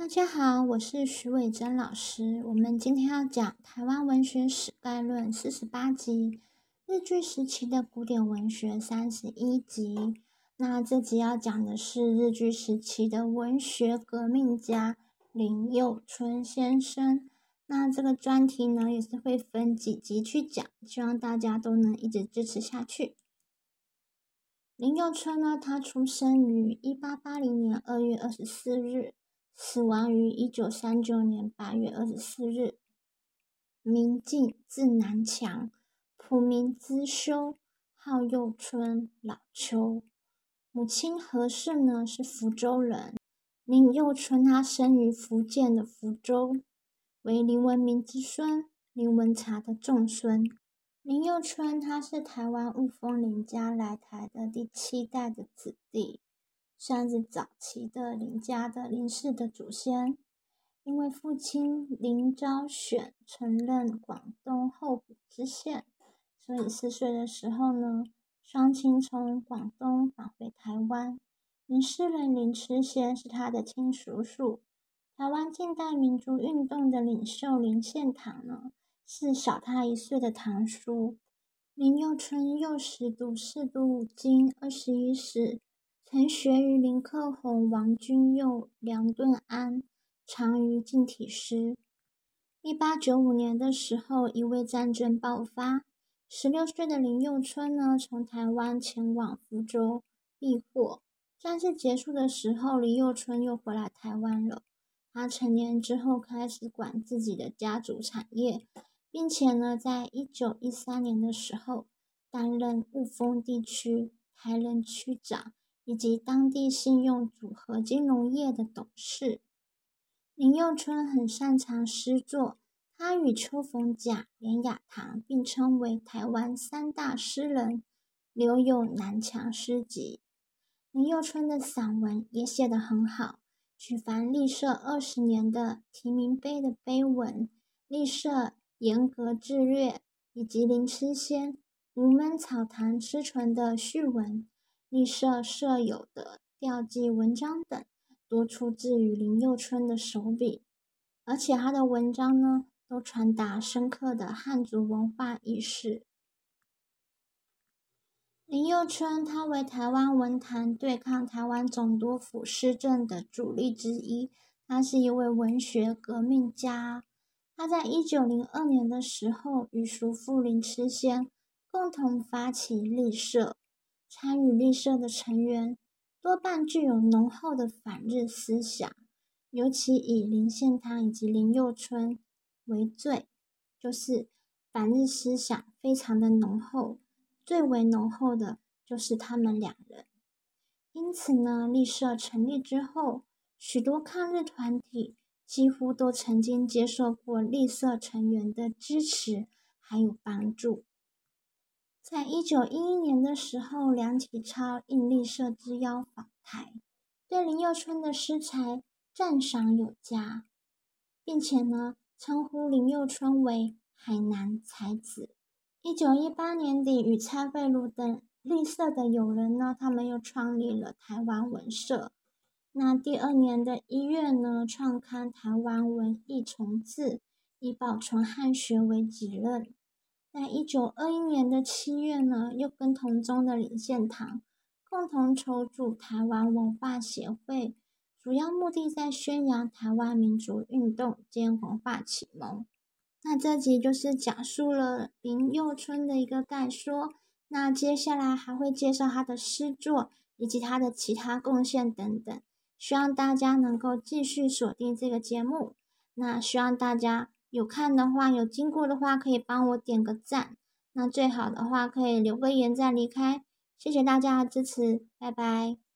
大家好，我是徐伟珍老师。我们今天要讲台湾文学史概论四十八集，日据时期的古典文学三十一集。那这集要讲的是日据时期的文学革命家林佑春先生。那这个专题呢，也是会分几集去讲，希望大家都能一直支持下去。林佑春呢，他出生于一八八零年二月二十四日，死亡于一九三九年八月二十四日。明进，字南强，朴名资修，号幼春，老秋。母亲何氏呢，是福州人。林幼春他生于福建的福州。为林文明之孙，林文茶的重孙。林幼春，他是台湾雾峰林家来台的第七代的子弟，算是早期的林家的林氏的祖先。因为父亲林昭选曾任广东候补知县，所以四岁的时候呢，双亲从广东返回台湾。林氏人林痴仙是他的亲叔叔。台湾近代民族运动的领袖林献堂呢，是小他一岁的堂叔。林佑春幼时读四书五经、二十一史，曾学于林克宏、王君佑、梁顿安，长于近体诗。一八九五年的时候，一位战争爆发，十六岁的林佑春呢，从台湾前往福州避祸。战事结束的时候，林佑春又回来台湾了。他成年之后开始管自己的家族产业，并且呢，在一九一三年的时候担任雾峰地区台人区长以及当地信用组合金融业的董事。林佑春很擅长诗作，他与邱逢甲、连雅堂并称为台湾三大诗人，留有《南墙诗集》。林佑春的散文也写得很好。举凡立社二十年的提名碑的碑文，立社严格志略，以及林痴仙无闷草堂诗存的序文，立社设有的调记文章等，多出自于林佑春的手笔，而且他的文章呢，都传达深刻的汉族文化意识。林佑春，他为台湾文坛对抗台湾总督府施政的主力之一。他是一位文学革命家。他在一九零二年的时候，与叔父林痴仙共同发起立社。参与立社的成员多半具有浓厚的反日思想，尤其以林献堂以及林佑春为最，就是反日思想非常的浓厚。最为浓厚的就是他们两人，因此呢，立社成立之后，许多抗日团体几乎都曾经接受过立社成员的支持还有帮助。在一九一一年的时候，梁启超应立社之邀访台，对林佑春的诗才赞赏有加，并且呢，称呼林佑春为海南才子。一九一八年底，与蔡慧茹等立社的友人呢，他们又创立了台湾文社。那第二年的一月呢，创刊《台湾文艺重志》，以保存汉学为己任。在一九二一年的七月呢，又跟同宗的林献堂共同筹组台湾文化协会，主要目的在宣扬台湾民族运动兼文化启蒙。那这集就是讲述了林佑春的一个概说，那接下来还会介绍他的诗作以及他的其他贡献等等，希望大家能够继续锁定这个节目。那希望大家有看的话，有经过的话，可以帮我点个赞。那最好的话，可以留个言再离开。谢谢大家的支持，拜拜。